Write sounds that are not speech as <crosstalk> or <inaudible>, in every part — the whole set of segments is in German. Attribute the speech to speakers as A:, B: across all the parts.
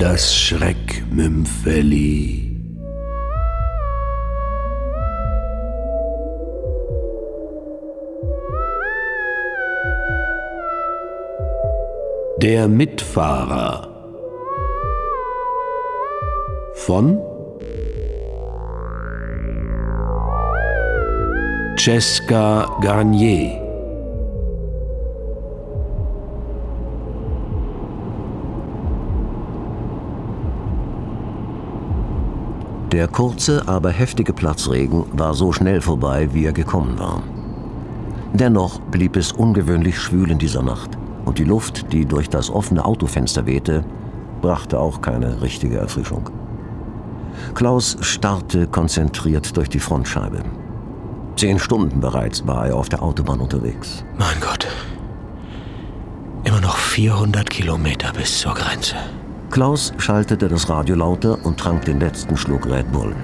A: Das Schreckmümpfeli. Der Mitfahrer von Cesca Garnier
B: Der kurze, aber heftige Platzregen war so schnell vorbei, wie er gekommen war. Dennoch blieb es ungewöhnlich schwül in dieser Nacht und die Luft, die durch das offene Autofenster wehte, brachte auch keine richtige Erfrischung. Klaus starrte konzentriert durch die Frontscheibe. Zehn Stunden bereits war er auf der Autobahn unterwegs.
C: Mein Gott. Immer noch 400 Kilometer bis zur Grenze.
B: Klaus schaltete das Radio lauter und trank den letzten Schluck Red Bull.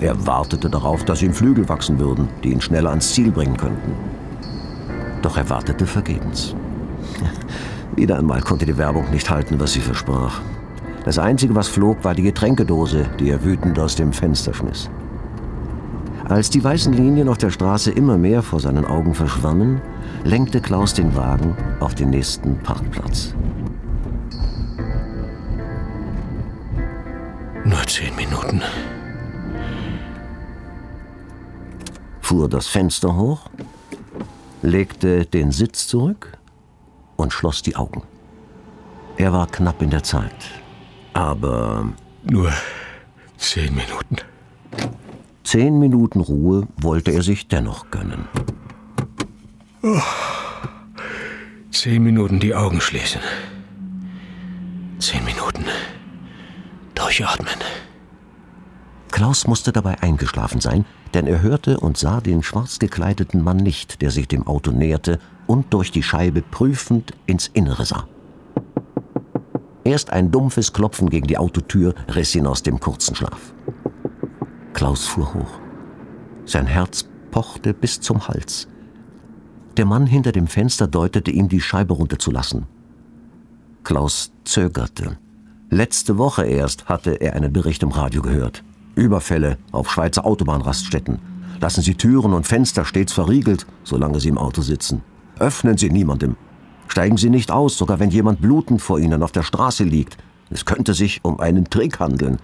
B: Er wartete darauf, dass ihm Flügel wachsen würden, die ihn schneller ans Ziel bringen könnten. Doch er wartete vergebens. <laughs> Wieder einmal konnte die Werbung nicht halten, was sie versprach. Das Einzige, was flog, war die Getränkedose, die er wütend aus dem Fenster schmiss. Als die weißen Linien auf der Straße immer mehr vor seinen Augen verschwammen, lenkte Klaus den Wagen auf den nächsten Parkplatz.
C: Minuten.
B: Fuhr das Fenster hoch, legte den Sitz zurück und schloss die Augen. Er war knapp in der Zeit, aber
C: Nur zehn Minuten.
B: zehn Minuten Ruhe wollte er sich dennoch gönnen.
C: Zehn Minuten die Augen schließen. Zehn Minuten. Durchatmen.
B: Klaus musste dabei eingeschlafen sein, denn er hörte und sah den schwarz gekleideten Mann nicht, der sich dem Auto näherte und durch die Scheibe prüfend ins Innere sah. Erst ein dumpfes Klopfen gegen die Autotür riss ihn aus dem kurzen Schlaf. Klaus fuhr hoch. Sein Herz pochte bis zum Hals. Der Mann hinter dem Fenster deutete ihm, die Scheibe runterzulassen. Klaus zögerte. Letzte Woche erst hatte er einen Bericht im Radio gehört. Überfälle auf Schweizer Autobahnraststätten. Lassen Sie Türen und Fenster stets verriegelt, solange Sie im Auto sitzen. Öffnen Sie niemandem. Steigen Sie nicht aus, sogar wenn jemand blutend vor Ihnen auf der Straße liegt. Es könnte sich um einen Trick handeln.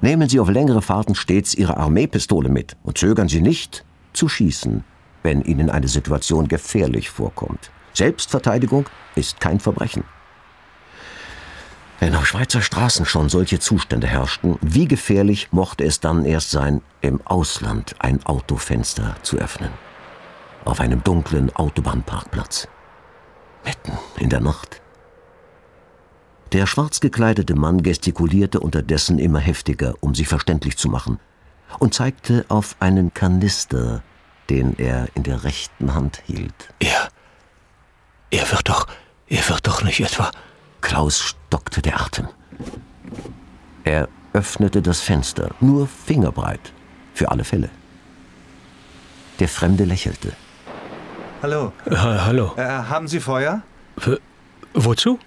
B: Nehmen Sie auf längere Fahrten stets Ihre Armeepistole mit und zögern Sie nicht zu schießen, wenn Ihnen eine Situation gefährlich vorkommt. Selbstverteidigung ist kein Verbrechen. Wenn auf Schweizer Straßen schon solche Zustände herrschten, wie gefährlich mochte es dann erst sein, im Ausland ein Autofenster zu öffnen? Auf einem dunklen Autobahnparkplatz. Mitten in der Nacht. Der schwarz gekleidete Mann gestikulierte unterdessen immer heftiger, um sich verständlich zu machen, und zeigte auf einen Kanister, den er in der rechten Hand hielt.
C: Er. Er wird doch. Er wird doch nicht etwa.
B: Klaus stockte der Atem. Er öffnete das Fenster, nur fingerbreit, für alle Fälle. Der Fremde lächelte.
D: Hallo.
C: Ha hallo.
D: Äh, haben Sie Feuer?
C: W wozu?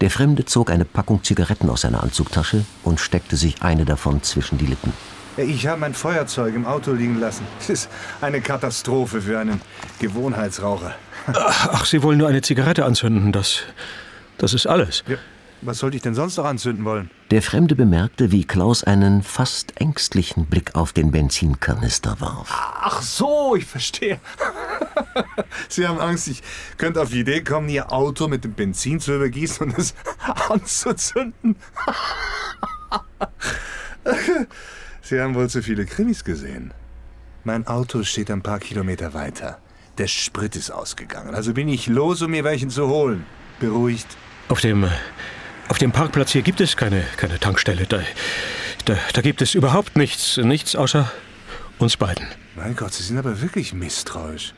B: Der Fremde zog eine Packung Zigaretten aus seiner Anzugtasche und steckte sich eine davon zwischen die Lippen.
D: Ich habe mein Feuerzeug im Auto liegen lassen. Es ist eine Katastrophe für einen Gewohnheitsraucher.
C: Ach, Sie wollen nur eine Zigarette anzünden. Das. Das ist alles.
D: Ja, was sollte ich denn sonst noch anzünden wollen?
B: Der Fremde bemerkte, wie Klaus einen fast ängstlichen Blick auf den Benzinkanister warf.
D: Ach so, ich verstehe. <laughs> Sie haben Angst, ich könnte auf die Idee kommen, Ihr Auto mit dem Benzin zu übergießen und es <laughs> anzuzünden. <laughs> Sie haben wohl zu viele Krimis gesehen. Mein Auto steht ein paar Kilometer weiter. Der Sprit ist ausgegangen, also bin ich los, um mir welchen zu holen. Beruhigt.
C: Auf dem. Auf dem Parkplatz hier gibt es keine, keine Tankstelle. Da, da, da gibt es überhaupt nichts. Nichts außer uns beiden.
D: Mein Gott, Sie sind aber wirklich misstrauisch.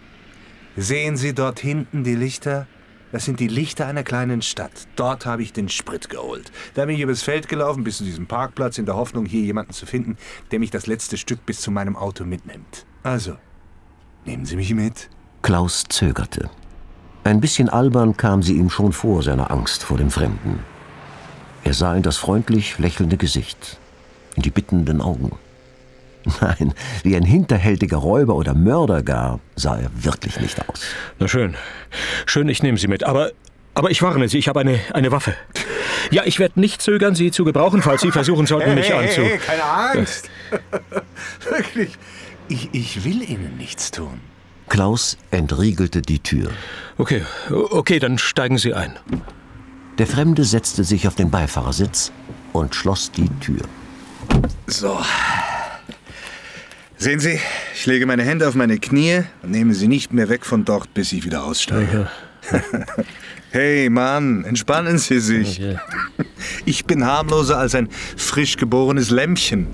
D: Sehen Sie dort hinten die Lichter? Das sind die Lichter einer kleinen Stadt. Dort habe ich den Sprit geholt. Da bin ich übers Feld gelaufen bis zu diesem Parkplatz in der Hoffnung, hier jemanden zu finden, der mich das letzte Stück bis zu meinem Auto mitnimmt. Also, nehmen Sie mich mit.
B: Klaus zögerte. Ein bisschen albern kam sie ihm schon vor seiner Angst vor dem Fremden. Er sah in das freundlich lächelnde Gesicht, in die bittenden Augen. <laughs> Nein, wie ein hinterhältiger Räuber oder Mörder gar sah er wirklich nicht aus.
C: Na schön. Schön, ich nehme Sie mit. Aber, aber ich warne Sie, ich habe eine, eine Waffe. Ja, ich werde nicht zögern, sie zu gebrauchen, falls Sie versuchen sollten, mich
D: hey,
C: anzu...
D: Hey, keine Angst. <laughs> Wirklich. Ich, ich will Ihnen nichts tun.
B: Klaus entriegelte die Tür.
C: Okay, okay, dann steigen Sie ein.
B: Der Fremde setzte sich auf den Beifahrersitz und schloss die Tür.
D: So. Sehen Sie, ich lege meine Hände auf meine Knie und nehme sie nicht mehr weg von dort, bis ich wieder aussteige. <laughs> Hey Mann, entspannen Sie sich.
C: Okay.
D: Ich bin harmloser als ein frisch geborenes Lämmchen.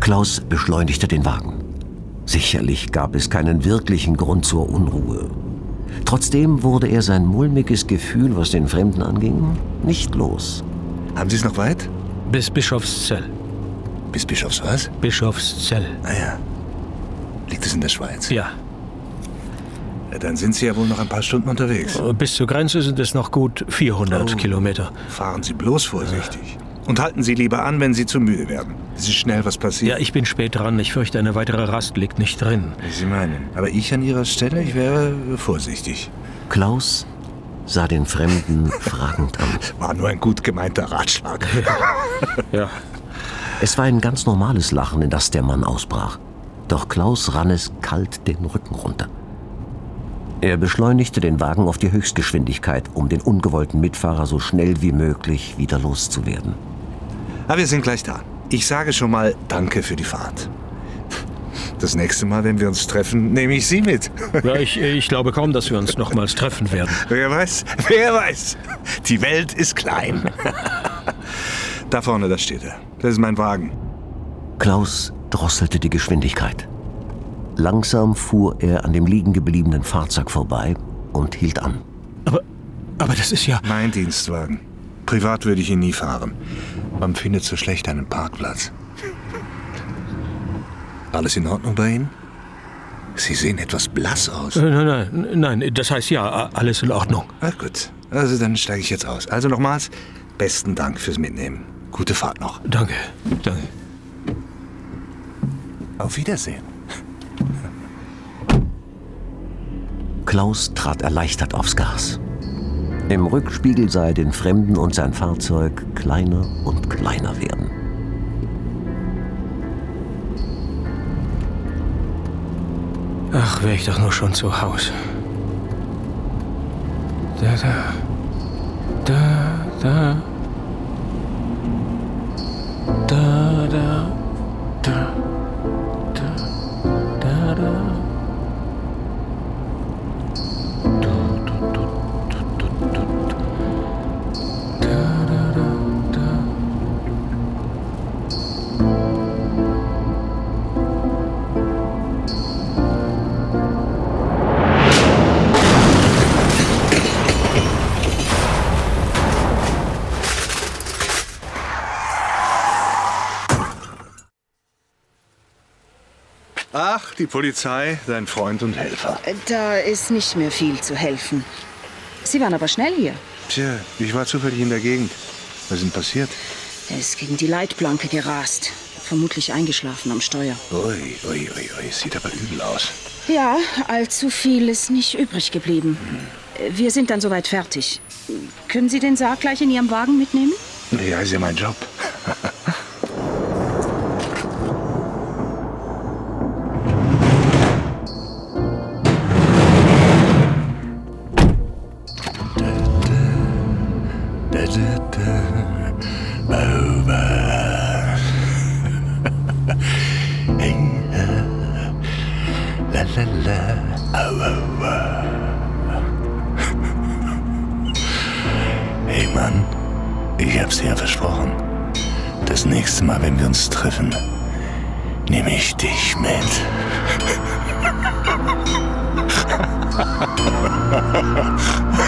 B: Klaus beschleunigte den Wagen. Sicherlich gab es keinen wirklichen Grund zur Unruhe. Trotzdem wurde er sein mulmiges Gefühl, was den Fremden anging, nicht los.
D: Haben Sie es noch weit?
C: Bis Bischofszell.
D: Bis Bischofs was?
C: Bischofszell.
D: Ah ja. Liegt es in der Schweiz?
C: Ja.
D: Ja, Dann sind Sie ja wohl noch ein paar Stunden unterwegs.
C: Bis zur Grenze sind es noch gut 400
D: Oh.
C: Kilometer.
D: Fahren Sie bloß vorsichtig. Und halten Sie lieber an, wenn Sie zu müde werden. Es ist schnell was passiert.
C: Ja, ich bin spät dran. Ich fürchte, eine weitere Rast liegt nicht drin.
D: Wie Sie meinen. Aber ich an Ihrer Stelle, ich wäre vorsichtig.
B: Klaus sah den Fremden <laughs> fragend an.
D: War nur ein gut gemeinter Ratschlag.
C: Ja.
B: Es war ein ganz normales Lachen, in das der Mann ausbrach. Doch Klaus rann es kalt den Rücken runter. Er beschleunigte den Wagen auf die Höchstgeschwindigkeit, um den ungewollten Mitfahrer so schnell wie möglich wieder loszuwerden.
D: Aber wir sind gleich da. Ich sage schon mal Danke für die Fahrt. Das nächste Mal, wenn wir uns treffen, nehme ich Sie mit.
C: ja ich, ich glaube kaum, dass wir uns nochmals treffen werden.
D: Wer weiß, wer weiß. Die Welt ist klein. <laughs> Da vorne, da steht er. Das ist mein Wagen.
B: Klaus drosselte die Geschwindigkeit. Langsam fuhr er an dem liegen gebliebenen Fahrzeug vorbei und hielt an.
C: Aber, aber das ist ja...
D: Mein Dienstwagen. Privat würde ich ihn nie fahren. Man findet so schlecht einen Parkplatz. Alles in Ordnung bei Ihnen? Sie sehen etwas blass aus.
C: Äh, Nein, nein, nein, das heißt ja, alles in Ordnung.
D: Na gut, also dann steige ich jetzt aus. Also nochmals, besten Dank fürs Mitnehmen. Gute Fahrt noch.
C: Danke, danke.
D: Auf Wiedersehen.
B: Klaus trat erleichtert aufs Gas. Im Rückspiegel sah er den Fremden und sein Fahrzeug kleiner und kleiner werden.
C: Ach, wäre ich doch nur schon zu Hause. Da, da. Da, da. Da, da. Da.
D: Ach, die Polizei, dein Freund und Helfer.
E: Da ist nicht mehr viel zu helfen. Sie waren aber schnell hier.
D: Tja, ich war zufällig in der Gegend. Was ist denn passiert?
E: Er ist gegen die Leitplanke gerast. Vermutlich eingeschlafen am Steuer.
D: Ui, ui, ui, ui, sieht aber übel aus.
E: Ja, allzu viel ist nicht übrig geblieben. Wir sind dann soweit fertig. Können Sie den Sarg gleich in Ihrem Wagen mitnehmen?
D: Ja, ist ja mein Job. Hey Mann, ich hab's ja versprochen. Das nächste Mal, wenn wir uns treffen, nehme ich dich mit. <laughs>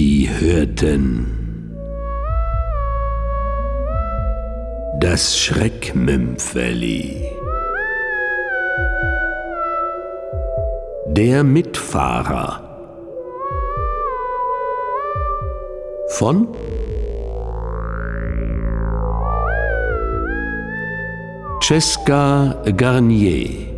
A: hörten. Das Schreckmümpfeli. Der Mitfahrer. Von? Cesca Garnier